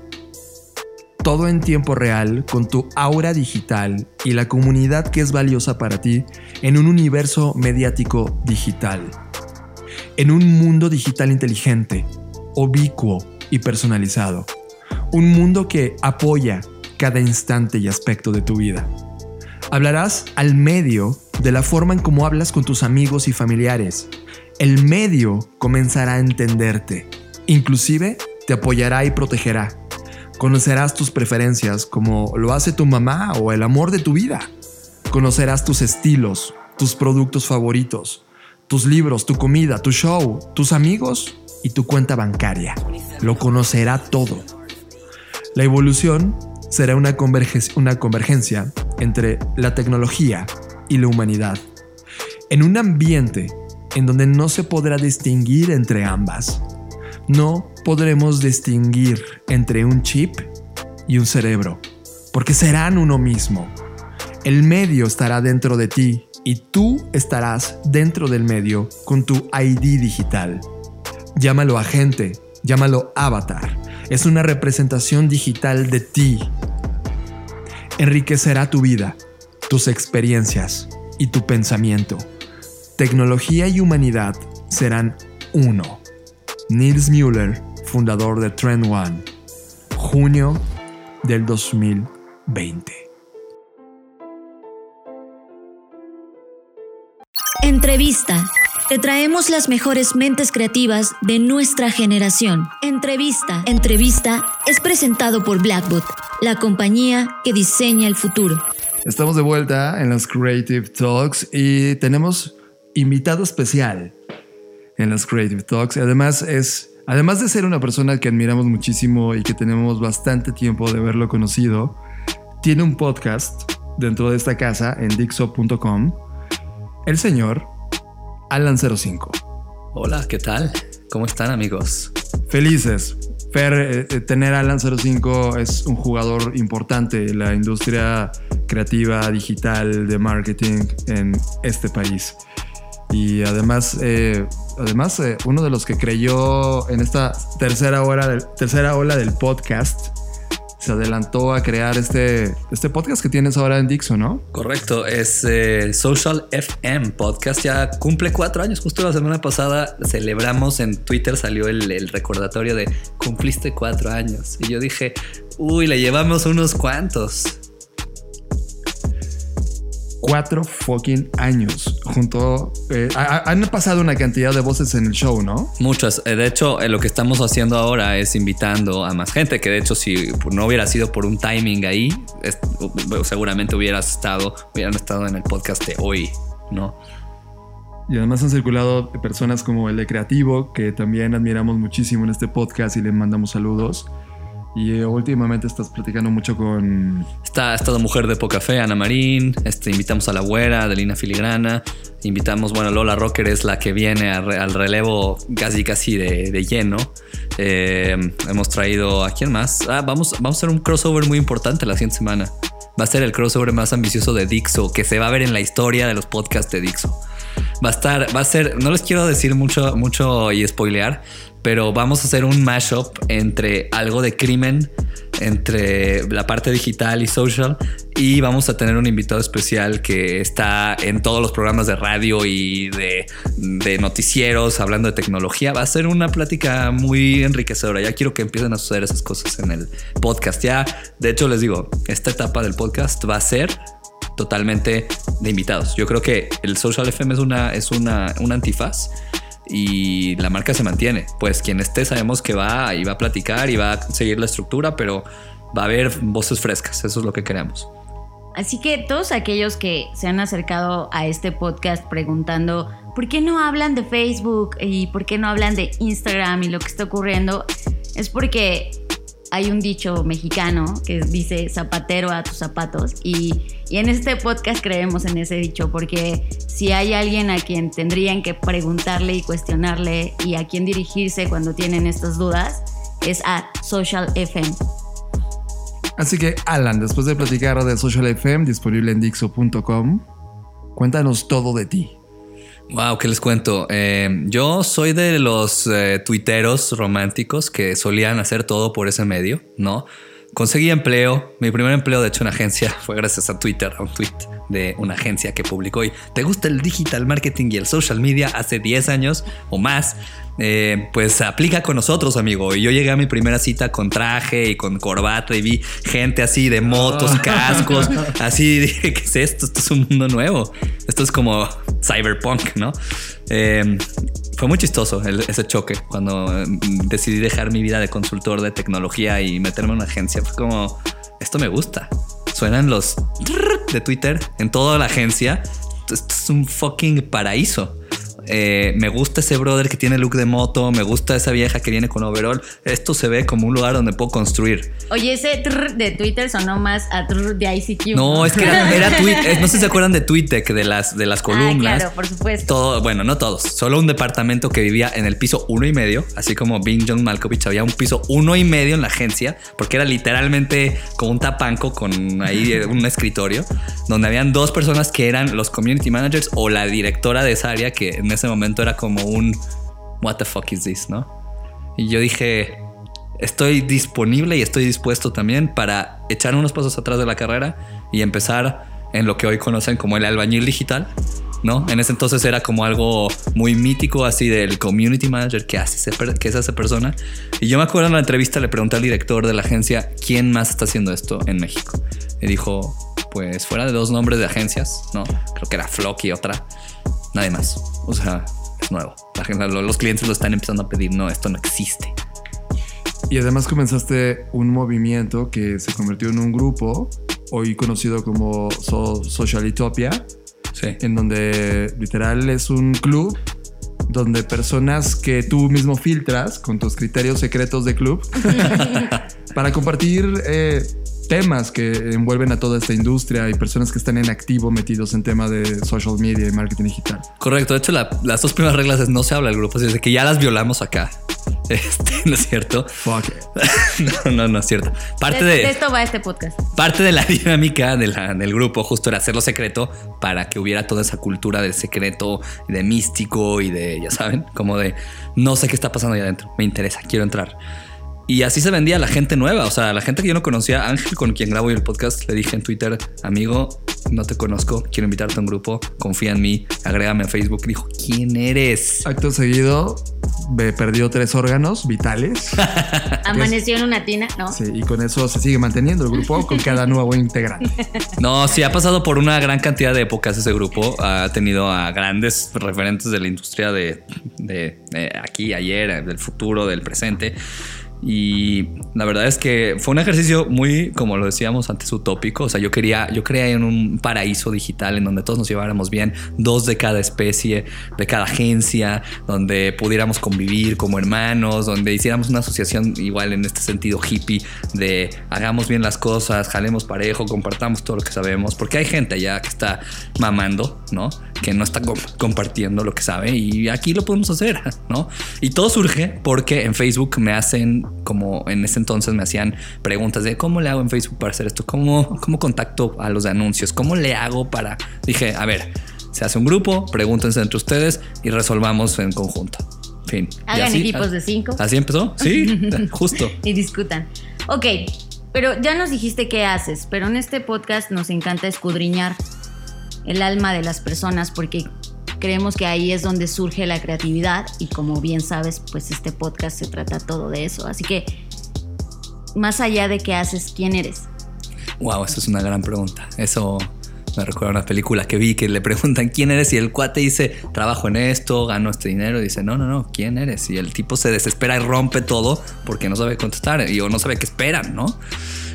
A: Todo en tiempo real con tu aura digital y la comunidad que es valiosa para ti en un universo mediático digital. En un mundo digital inteligente, ubicuo, y personalizado. Un mundo que apoya cada instante y aspecto de tu vida. Hablarás al medio de la forma en cómo hablas con tus amigos y familiares. El medio comenzará a entenderte. Inclusive te apoyará y protegerá. Conocerás tus preferencias como lo hace tu mamá o el amor de tu vida. Conocerás tus estilos, tus productos favoritos, tus libros, tu comida, tu show, tus amigos y tu cuenta bancaria. Lo conocerá todo. La evolución será una, una convergencia entre la tecnología y la humanidad. En un ambiente en donde no se podrá distinguir entre ambas. No podremos distinguir entre un chip y un cerebro, porque serán uno mismo. El medio estará dentro de ti y tú estarás dentro del medio con tu ID digital. Llámalo agente, llámalo avatar. Es una representación digital de ti. Enriquecerá tu vida, tus experiencias y tu pensamiento. Tecnología y humanidad serán uno. Nils Müller, fundador de Trend One, junio del 2020.
B: Entrevista. Te traemos las mejores mentes creativas de nuestra generación. Entrevista. Entrevista es presentado por Blackbot, la compañía que diseña el futuro.
A: Estamos de vuelta en los Creative Talks y tenemos invitado especial. en las Creative Talks. Además es, además de ser una persona que admiramos muchísimo y que tenemos bastante tiempo de haberlo conocido, tiene un podcast dentro de esta casa en Dixo.com. El señor Alan 05.
D: Hola, ¿qué tal? ¿Cómo están amigos?
A: Felices. Fer, eh, eh, tener a Alan 05 es un jugador importante en la industria creativa, digital, de marketing en este país. Y además, eh, además uno de los que creyó en esta tercera, hora tercera ola del podcast se adelantó a crear este, este podcast que tienes ahora en Dixo, ¿no?
D: Correcto, es eh, Social FM Podcast, ya cumple cuatro años, justo la semana pasada celebramos en Twitter, salió el, el recordatorio de cumpliste cuatro años. Y yo dije, uy, le llevamos unos cuantos
A: cuatro fucking años junto. Eh, han pasado una cantidad de voces en el show, ¿no?
D: Muchas. Eh, de hecho, eh, lo que estamos haciendo ahora es invitando a más gente. Que de hecho, si no hubiera sido por un timing ahí, seguramente hubieras estado, hubieran estado en el podcast de hoy, ¿no?
A: Y además han circulado personas como el de Creativo, que también admiramos muchísimo en este podcast y le mandamos saludos. Y eh, últimamente estás platicando mucho con...
D: Está estado Mujer de Poca Fe, Ana Marín. Este, invitamos a La Güera, de Lina Filigrana. Invitamos, bueno, Lola Rocker es la que viene al relevo casi casi de, lleno. Eh, hemos traído... ¿A quién más? Ah, vamos, vamos a hacer un crossover muy importante la siguiente semana. Va a ser el crossover más ambicioso de Dixo, que se va a ver en la historia de los podcasts de Dixo. Va a estar, va a ser, no les quiero decir mucho, mucho y spoilear, pero vamos a hacer un mashup entre algo de crimen, entre la parte digital y social, y vamos a tener un invitado especial que está en todos los programas de radio y de, noticieros hablando de tecnología. Va a ser una plática muy enriquecedora. Ya quiero que empiecen a suceder esas cosas en el podcast. Ya, de hecho, les digo, esta etapa del podcast va a ser totalmente de invitados. Yo creo que el Social FM es una, es una, un antifaz y la marca se mantiene. Pues quien esté sabemos que va y va a platicar y va a seguir la estructura, pero va a haber voces frescas, eso es lo que queremos.
B: Así que todos aquellos que se han acercado a este podcast preguntando por qué no hablan de Facebook y por qué no hablan de Instagram y lo que está ocurriendo, es porque hay un dicho mexicano que dice zapatero a tus zapatos y, en este podcast creemos en ese dicho porque si hay alguien a quien tendrían que preguntarle y cuestionarle y a quien dirigirse cuando tienen estas dudas es a Social FM.
A: Así que Alan, después de platicar de Social FM disponible en Dixo.com, cuéntanos todo de ti.
D: Wow, ¿qué les cuento? Eh, yo soy de los eh, tuiteros románticos que solían hacer todo por ese medio, ¿no? Conseguí empleo. Mi primer empleo, de hecho, en agencia fue gracias a Twitter, a un tweet de una agencia que publicó y ¿te gusta el digital marketing y el social media hace 10 años o más? Eh, pues aplica con nosotros, amigo. Y yo llegué a mi primera cita con traje y con corbata y vi gente así de motos, ah. cascos, así dije, ¿qué es esto? Esto es un mundo nuevo. Esto es como cyberpunk, ¿no? Eh, fue muy chistoso ese choque cuando mm, decidí dejar mi vida de consultor de tecnología y meterme en una agencia. Fue como, esto me gusta. Suenan los de Twitter en toda la agencia. Esto es un fucking paraíso. Eh, me gusta ese brother que tiene look de moto, me gusta esa vieja que viene con overall. Esto se ve como un lugar donde puedo construir.
B: Oye, ese de Twitter sonó más a de ICQ.
D: No, es que era, Twitter. No sé si se acuerdan de Twitter, de las, de las ah, columnas.
B: claro, por supuesto.
D: Todo, bueno, no todos. Solo un departamento que vivía en el piso uno y medio, así como Bing John Malkovich. Había un piso uno y medio en la agencia, porque era literalmente como un tapanco con ahí un escritorio, donde habían dos personas que eran los community managers o la directora de esa área que ese momento era como un what the fuck is this, ¿no? Y yo dije, estoy disponible y estoy dispuesto también para echar unos pasos atrás de la carrera y empezar en lo que hoy conocen como el albañil digital, ¿no? En ese entonces era como algo muy mítico así del community manager que hace que es esa persona. Y yo me acuerdo en la entrevista le pregunté al director de la agencia quién más está haciendo esto en México. Y dijo, pues fuera de dos nombres de agencias, ¿no? Creo que era Flock y otra nadie más. O sea, es nuevo. los clientes lo están empezando a pedir. No, esto no existe.
A: Y además comenzaste un movimiento que se convirtió en un grupo, hoy conocido como Social Socialitopia,
D: sí.
A: en donde literal es un club donde personas que tú mismo filtras con tus criterios secretos de club para compartir eh, temas que envuelven a toda esta industria y personas que están en activo metidos en tema de social media y marketing digital.
D: Correcto. De hecho, la- las dos primeras reglas es no se habla del grupo, así es de que ya las violamos acá. Este, ¿No es cierto?
A: Fuck.
D: No, no, no es cierto. Parte
B: de,
D: de,
B: de esto va este podcast.
D: parte de la dinámica de la- del grupo justo era hacerlo secreto para que hubiera toda esa cultura del secreto, de místico y de, ya saben, como de no sé qué está pasando ahí adentro, me interesa, quiero entrar. Y así se vendía a la gente nueva, o sea, la gente que yo no conocía, Ángel, con quien grabo hoy el podcast, le dije en Twitter, amigo, no te conozco, quiero invitarte a un grupo, confía en mí, agrégame a Facebook. Y dijo, ¿quién eres?
A: Acto seguido, me perdió tres órganos vitales.
B: Amaneció en una tina, ¿no?
A: Sí, y con eso se sigue manteniendo el grupo con cada nuevo integrante.
D: No, sí, ha pasado por una gran cantidad de épocas ese grupo. Ha tenido a grandes referentes de la industria de, de- de aquí, ayer, del futuro, del presente. Y la verdad es que fue un ejercicio muy, como lo decíamos antes, utópico. O sea, yo quería, yo creía en un paraíso digital en donde todos nos lleváramos bien, dos de cada especie, de cada agencia, donde pudiéramos convivir como hermanos, donde hiciéramos una asociación igual en este sentido hippie de hagamos bien las cosas, jalemos parejo, compartamos todo lo que sabemos, porque hay gente allá que está mamando, ¿no? Que no está com- compartiendo lo que sabe y aquí lo podemos hacer, ¿no? Y todo surge porque en Facebook me hacen, como en ese entonces me hacían preguntas de cómo le hago en Facebook para hacer esto, cómo, cómo contacto a los de anuncios, cómo le hago para... Dije, a ver, se hace un grupo, pregúntense entre ustedes y resolvamos en conjunto. Fin.
B: Hagan
D: así-
B: equipos de cinco.
D: Así empezó, sí, justo.
B: y discutan. Ok, pero ya nos dijiste qué haces, pero en este podcast nos encanta escudriñar el alma de las personas porque creemos que ahí es donde surge la creatividad y como bien sabes, pues este podcast se trata todo de eso. Así que, más allá de qué haces, ¿quién eres?
D: Wow, eso es una gran pregunta. Eso me recuerda a una película que vi que le preguntan quién eres y el cuate dice, trabajo en esto, gano este dinero. Y dice, no, no, no, ¿quién eres? Y el tipo se desespera y rompe todo porque no sabe contestar y o no sabe qué esperan, ¿no?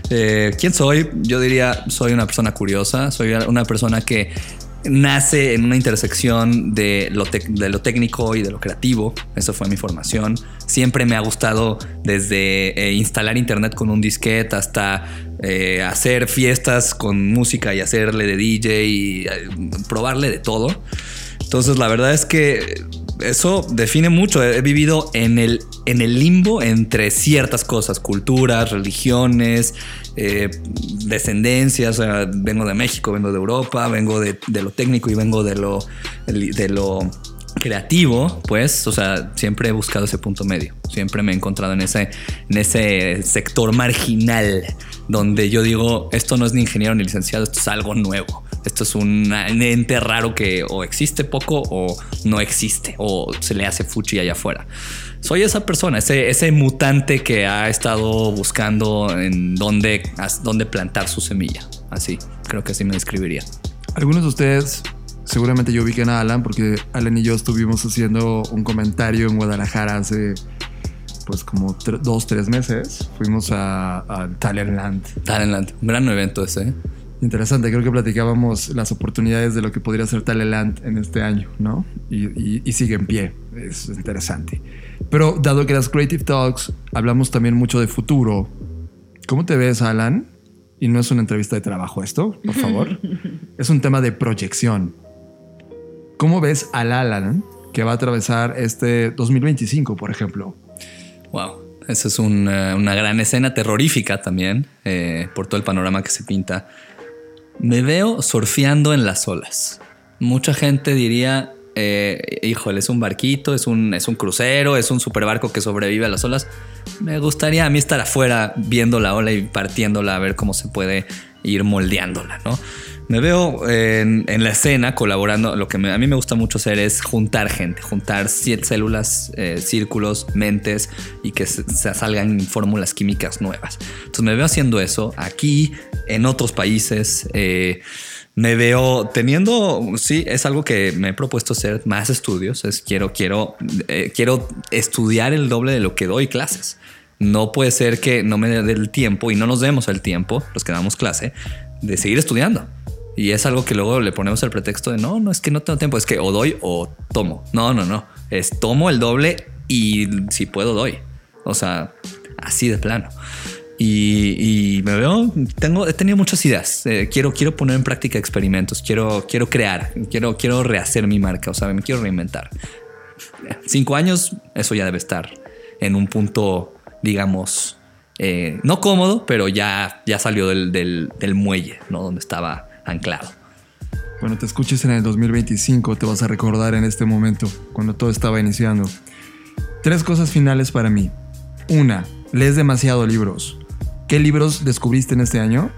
D: Eh, ¿Quién soy? Yo diría, soy una persona curiosa, soy una persona que nace en una intersección de lo, de lo técnico y de lo creativo. Eso fue mi formación. Siempre me ha gustado desde eh, instalar internet con un disquete hasta eh, hacer fiestas con música y hacerle de DJ y eh, probarle de todo. Entonces la verdad es que eso define mucho. He vivido en el, en el limbo entre ciertas cosas, culturas, religiones, eh, descendencias. O sea, vengo de México, vengo de Europa, vengo de, de lo técnico y vengo de lo, de lo creativo, pues, o sea, siempre he buscado ese punto medio. Siempre me he encontrado en ese, en ese sector marginal donde yo digo, esto no es ni ingeniero ni licenciado, esto es algo nuevo. Esto es un ente raro que o existe poco o no existe o se le hace fuchi allá afuera. Soy esa persona, ese, ese mutante que ha estado buscando en dónde, dónde plantar su semilla. Así, creo que así me describiría.
A: Algunos de ustedes seguramente yo ubiquen a Alan porque Alan y yo estuvimos haciendo un comentario en Guadalajara hace pues como tre- dos, tres meses. Fuimos a, a Talentland.
D: Talentland, un gran evento ese. ¿Eh?
A: Interesante, creo que platicábamos las oportunidades de lo que podría ser Talentland en este año, ¿no? Y, y- y sigue en pie, es interesante. Pero dado que las Creative Talks hablamos también mucho de futuro, ¿cómo te ves, Alan? Y no es una entrevista de trabajo esto, por favor. es un tema de proyección. ¿Cómo ves al Alan que va a atravesar este 2025, por ejemplo?
D: Wow, esa es una, una gran escena terrorífica también eh, por todo el panorama que se pinta. Me veo surfeando en las olas. Mucha gente diría, eh, híjole, es un barquito, es un, es un crucero, es un superbarco que sobrevive a las olas. Me gustaría a mí estar afuera viendo la ola y partiéndola a ver cómo se puede ir moldeándola, ¿no? Me veo en, la escena colaborando. Lo que me- a mí me gusta mucho hacer es juntar gente, juntar siete células, eh, círculos, mentes y que se salgan fórmulas químicas nuevas. Entonces me veo haciendo eso aquí, en otros países. eh, me veo teniendo, sí, es algo que me he propuesto hacer más estudios. Es quiero, quiero, eh, quiero estudiar el doble de lo que doy clases. No puede ser que no me dé el tiempo y no nos demos el tiempo, los que damos clase, de seguir estudiando. Y es algo que luego le ponemos el pretexto de no, no es que no tengo tiempo, es que o doy o tomo. No, no, no. Es tomo el doble y si puedo doy. O sea, así de plano. Y, me veo, tengo, he tenido muchas ideas. Eh, quiero, quiero poner en práctica experimentos. Quiero, quiero crear. Quiero, quiero rehacer mi marca. O sea, me quiero reinventar. Cinco años, eso ya debe estar en un punto, digamos, eh, no cómodo, pero ya, ya salió del, del, muelle, ¿no? Donde estaba anclado.
A: Cuando te escuches en el 2025, te vas a recordar en este momento, cuando todo estaba iniciando. Tres cosas finales para mí. Una, lees demasiado libros. ¿Qué libros descubriste en este año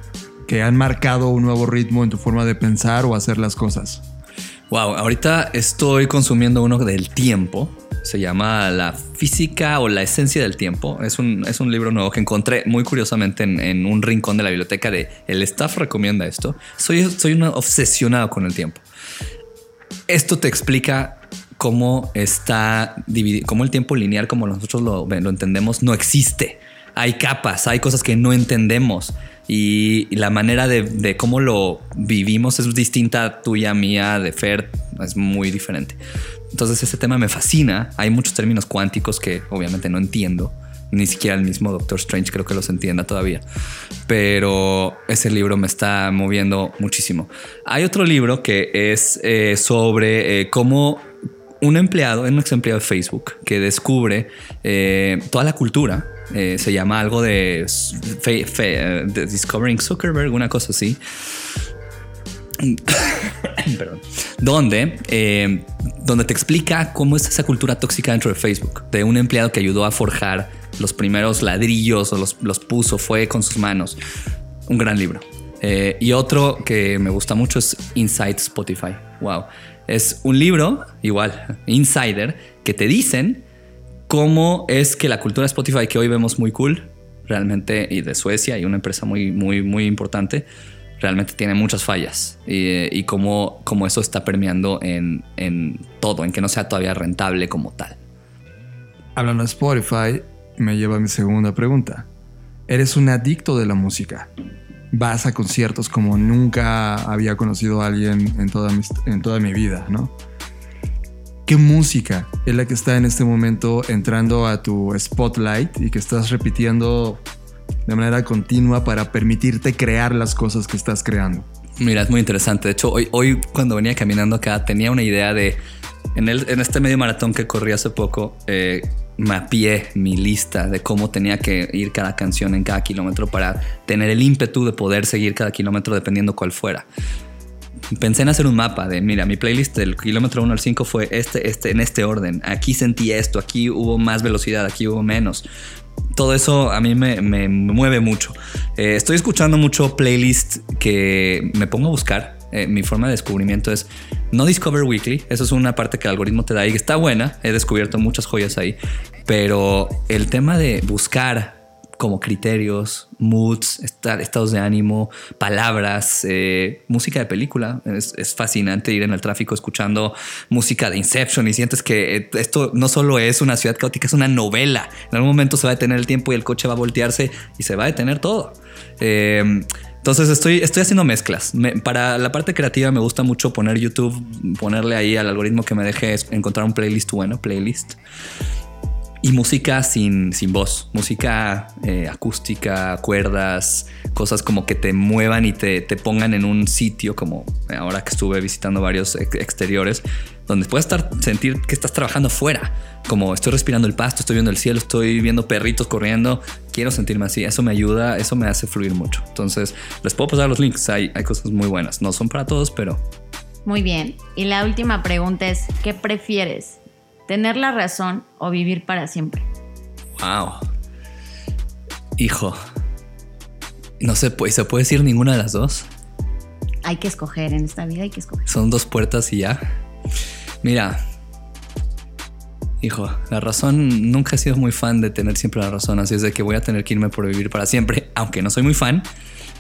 A: que han marcado un nuevo ritmo en tu forma de pensar o hacer las cosas?
D: Wow, ahorita estoy consumiendo uno del tiempo. Se llama La física o la esencia del tiempo. Es un, es un libro nuevo que encontré muy curiosamente en, un rincón de la biblioteca de el staff recomienda esto. Soy, soy un obsesionado con el tiempo. Esto te explica cómo está dividido, cómo el tiempo lineal como nosotros lo, lo entendemos no existe hay capas, hay cosas que no entendemos y, la manera de, cómo lo vivimos es distinta tuya, mía, de Fer, es muy diferente. Entonces ese tema me fascina. Hay muchos términos cuánticos que obviamente no entiendo. Ni siquiera el mismo Doctor Strange creo que los entienda todavía. Pero ese libro me está moviendo muchísimo. Hay otro libro que es eh, sobre eh, cómo un empleado, un ex empleado de Facebook, que descubre eh, toda la cultura eh, se llama algo de, eh, Discovering Zuckerberg, una cosa así. Perdón. Donde, eh, donde te explica cómo es esa cultura tóxica dentro de Facebook, de un empleado que ayudó a forjar los primeros ladrillos o los, los puso, fue con sus manos. Un gran libro. y otro que me gusta mucho es Inside Spotify. Wow. Es un libro, igual, Insider, que te dicen cómo es que la cultura Spotify que hoy vemos muy cool, realmente, y de Suecia, y una empresa muy, muy, muy importante, realmente tiene muchas fallas y, cómo, eso está permeando en, en, todo, en que no sea todavía rentable como tal.
A: Hablando de Spotify, me lleva a mi segunda pregunta. Eres un adicto de la música. Vas a conciertos como nunca había conocido a alguien en toda en toda mi vida, ¿no? ¿Qué música es la que está en este momento entrando a tu spotlight y que estás repitiendo de manera continua para permitirte crear las cosas que estás creando?
D: Mira, es muy interesante. De hecho, hoy, hoy cuando venía caminando acá tenía una idea de, en, este medio maratón que corrí hace poco, eh, mapeé mi lista de cómo tenía que ir cada canción en cada kilómetro para tener el ímpetu de poder seguir cada kilómetro dependiendo cuál fuera pensé en hacer un mapa de, mira, mi playlist del kilómetro 1 al 5 fue este, este, en este orden. Aquí sentí esto, aquí hubo más velocidad, aquí hubo menos. Todo eso a mí me, mueve mucho. Eh, estoy escuchando mucho playlist que me pongo a buscar. Eh, mi forma de descubrimiento es no Discover Weekly. Eso es una parte que el algoritmo te da y está buena. He descubierto muchas joyas ahí. Pero el tema de buscar como criterios, moods, estados de ánimo, palabras, eh, música de película. Es, fascinante ir en el tráfico escuchando música de Inception y sientes que eh, esto no solo es una ciudad caótica, es una novela. En algún momento se va a detener el tiempo y el coche va a voltearse y se va a detener todo. Eh, entonces estoy, estoy haciendo mezclas. para la parte creativa me gusta mucho poner YouTube, ponerle ahí al algoritmo que me deje encontrar un playlist bueno, playlist y música sin, sin voz, música eh, acústica, cuerdas, cosas como que te muevan y te, te, pongan en un sitio, como ahora que estuve visitando varios exteriores, donde puedes estar, sentir que estás trabajando fuera, como estoy respirando el pasto, estoy viendo el cielo, estoy viendo perritos corriendo, quiero sentirme así, eso me ayuda, eso me hace fluir mucho. Entonces, les puedo pasar los links, hay, hay cosas muy buenas, no son para todos, pero...
B: Muy bien, y la última pregunta es, ¿qué prefieres? Tener la razón o vivir para siempre.
D: Wow. Hijo. No se puede, se puede decir ninguna de las dos.
B: Hay que escoger en esta vida, hay que escoger.
D: Son dos puertas y ya. Mira, hijo, la razón, nunca he sido muy fan de tener siempre la razón, así es de que voy a tener que irme por vivir para siempre, aunque no soy muy fan,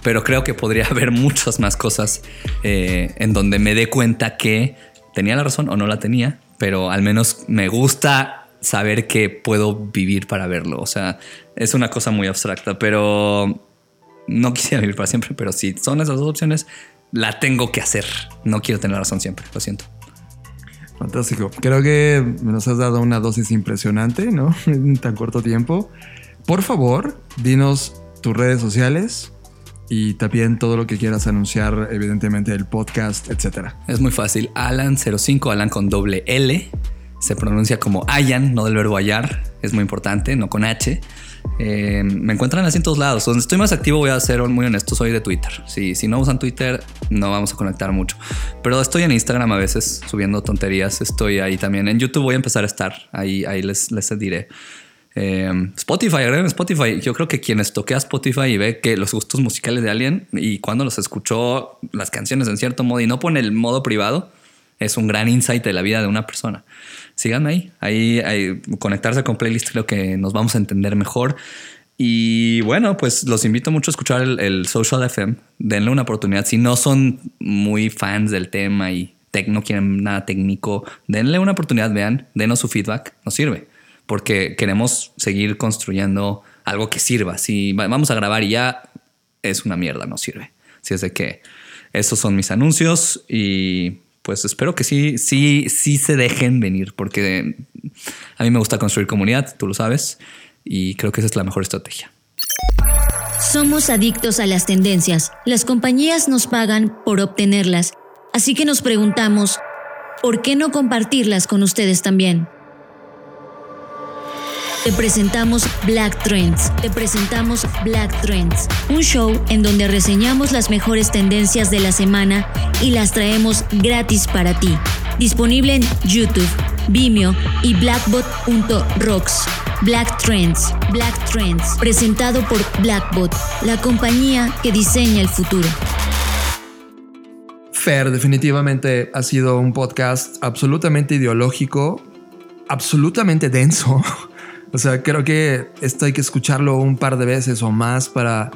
D: pero creo que podría haber muchas más cosas eh, en donde me dé cuenta que tenía la razón o no la tenía, pero al menos me gusta saber que puedo vivir para verlo. O sea, es una cosa muy abstracta, pero no quisiera vivir para siempre, pero si son esas dos opciones, la tengo que hacer. No quiero tener razón siempre, lo siento.
A: Fantástico. Creo que nos has dado una dosis impresionante, ¿no? En tan corto tiempo. Por favor, dinos tus redes sociales y también todo lo que quieras anunciar, evidentemente el podcast, etcétera.
D: Es muy fácil. Alan05, Alan con doble L. Se pronuncia como Ayan, no del verbo hallar. Es muy importante, no con H. Eh, me encuentran así en todos lados. Donde estoy más activo, voy a ser muy honesto, soy de Twitter. Si, si no usan Twitter, no vamos a conectar mucho. Pero estoy en Instagram a veces subiendo tonterías. Estoy ahí también. En YouTube voy a empezar a estar. Ahí, ahí les, les diré. Eh, Spotify, agreguen Spotify. Yo creo que quienes toquea Spotify y ve que los gustos musicales de alguien y cuando los escuchó las canciones en cierto modo y no pone el modo privado, es un gran insight de la vida de una persona. Síganme ahí, ahí, conectarse con playlist creo que nos vamos a entender mejor. Y bueno, pues los invito mucho a escuchar el, Social FM. Denle una oportunidad. Si no son muy fans del tema y no quieren nada técnico, denle una oportunidad, vean, denos su feedback, nos sirve. Porque queremos seguir construyendo algo que sirva. Si vamos a grabar y ya es una mierda, no sirve. Si es de que esos son mis anuncios y pues espero que sí, sí, sí se dejen venir, porque a mí me gusta construir comunidad, tú lo sabes, y creo que esa es la mejor estrategia.
B: Somos adictos a las tendencias. Las compañías nos pagan por obtenerlas, así que nos preguntamos, ¿por qué no compartirlas con ustedes también? Te presentamos Black Trends. Te presentamos Black Trends, un show en donde reseñamos las mejores tendencias de la semana y las traemos gratis para ti. Disponible en YouTube, Vimeo y blackbot.rocks. Black Trends, Black Trends, presentado por Blackbot, la compañía que diseña el futuro.
A: Fer, definitivamente ha sido un podcast absolutamente ideológico, absolutamente denso o sea, creo que esto hay que escucharlo un par de veces o más para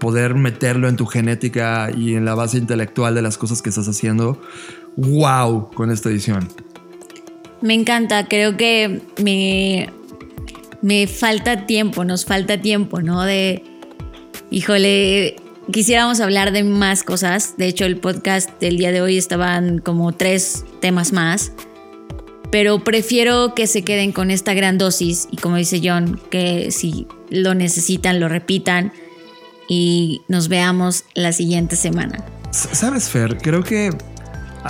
A: poder meterlo en tu genética y en la base intelectual de las cosas que estás haciendo. ¡Wow! Con esta edición.
B: Me encanta, creo que me, me falta tiempo, nos falta tiempo, ¿no? De, híjole, quisiéramos hablar de más cosas. De hecho, el podcast del día de hoy estaban como tres temas más pero prefiero que se queden con esta gran dosis y como dice John, que si lo necesitan, lo repitan y nos veamos la siguiente semana.
A: Sabes, Fer, creo que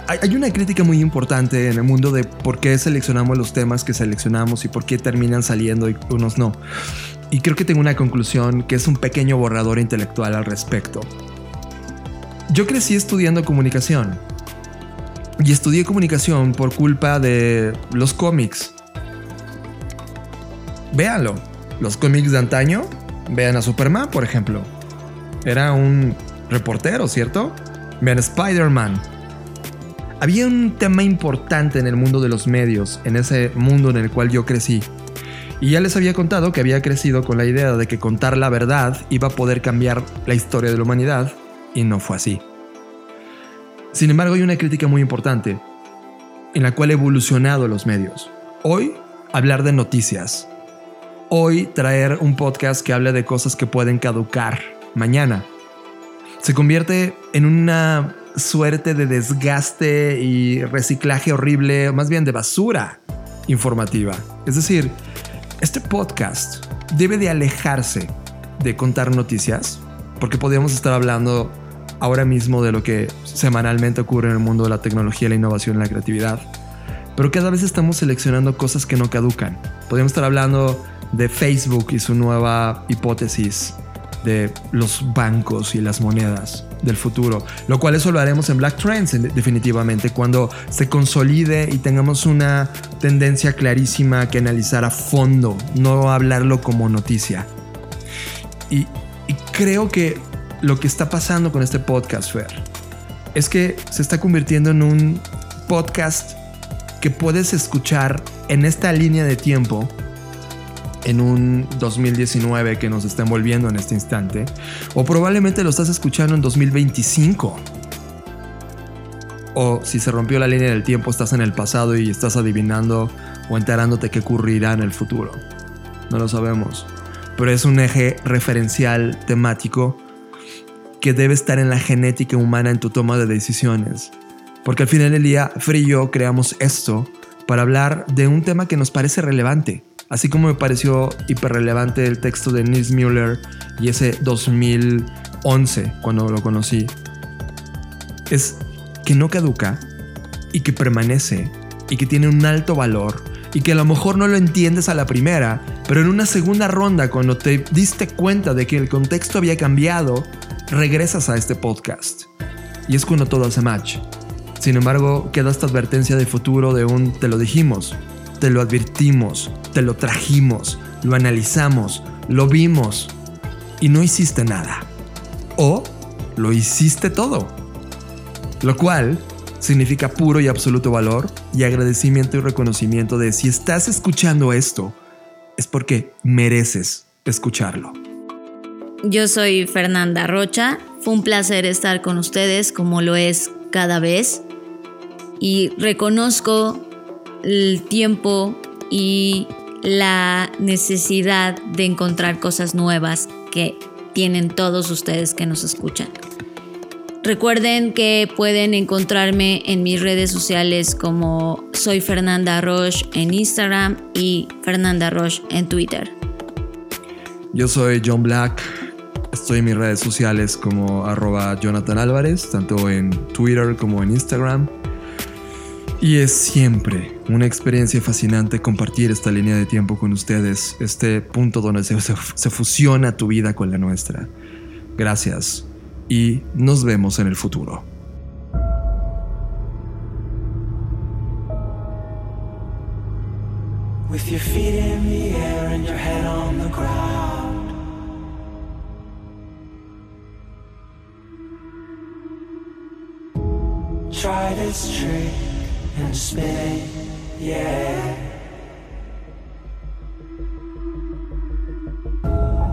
A: hay una crítica muy importante en el mundo de por qué seleccionamos los temas que seleccionamos y por qué terminan saliendo y unos no. Y creo que tengo una conclusión que es un pequeño borrador intelectual al respecto. Yo crecí estudiando comunicación y estudié comunicación por culpa de los cómics. Véanlo. Los cómics de antaño. Vean a Superman, por ejemplo. Era un reportero, ¿cierto? Vean Spider-Man. Había un tema importante en el mundo de los medios, en ese mundo en el cual yo crecí. Y ya les había contado que había crecido con la idea de que contar la verdad iba a poder cambiar la historia de la humanidad, y no fue así. Sin embargo, hay una crítica muy importante en la cual ha evolucionado los medios. Hoy, hablar de noticias. Hoy, traer un podcast que hable de cosas que pueden caducar mañana. Se convierte en una suerte de desgaste y reciclaje horrible, más bien de basura informativa. Es decir, este podcast debe de alejarse de contar noticias, porque podríamos estar hablando ahora mismo de lo que semanalmente ocurre en el mundo de la tecnología, la innovación y la creatividad. Pero cada vez estamos seleccionando cosas que no caducan. Podríamos estar hablando de Facebook y su nueva hipótesis de los bancos y las monedas del futuro, lo cual eso lo haremos en Black Trends definitivamente, cuando se consolide y tengamos una tendencia clarísima que analizar a fondo, no hablarlo como noticia. Y, y creo que lo que está pasando con este podcast, Fer, es que se está convirtiendo en un podcast que puedes escuchar en esta línea de tiempo en un 2019 que nos está envolviendo en este instante, o probablemente lo estás escuchando en 2025. O si se rompió la línea del tiempo, estás en el pasado y estás adivinando o enterándote qué ocurrirá en el futuro. No lo sabemos. Pero es un eje referencial temático que debe estar en la genética humana en tu toma de decisiones. Porque al final del día, Fer y yo creamos esto para hablar de un tema que nos parece relevante. Así como me pareció hiperrelevante el texto de Nils Müller y ese 2011 cuando lo conocí. Es que no caduca y que permanece y que tiene un alto valor y que a lo mejor no lo entiendes a la primera, pero en una segunda ronda cuando te diste cuenta de que el contexto había cambiado, regresas a este podcast. Y es cuando todo hace match. Sin embargo, queda esta advertencia de futuro de un te lo dijimos, te lo advertimos, te lo trajimos, lo analizamos, lo vimos y no hiciste nada. O lo hiciste todo. Lo cual significa puro y absoluto valor y agradecimiento y reconocimiento de si estás escuchando esto, es porque mereces escucharlo.
B: Yo soy Fernanda Rocha. Fue un placer estar con ustedes como lo es cada vez. Y reconozco el tiempo y la necesidad de encontrar cosas nuevas que tienen todos ustedes que nos escuchan. Recuerden que pueden encontrarme en mis redes sociales como soy Fernanda Roche en Instagram y Fernanda Roche en Twitter.
A: Yo soy John Black. Estoy en mis redes sociales como arroba Jonathan Álvarez, tanto en Twitter como en Instagram. Y es siempre una experiencia fascinante compartir esta línea de tiempo con ustedes, este punto donde se, se, fusiona tu vida con la nuestra. Gracias y nos vemos en el futuro. Try this trick and spin it, yeah.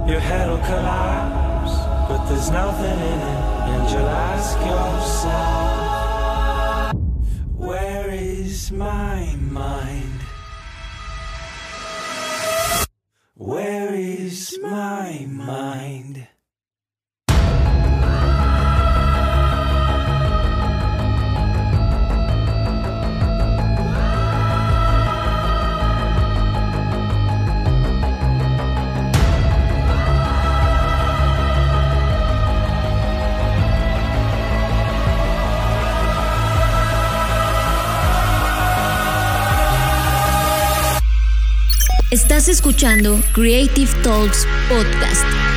A: Your head'll collapse, but there's nothing in it, and you'll ask yourself, Where is my mind? Where is my mind?
B: Estás escuchando Creative Talks Podcast.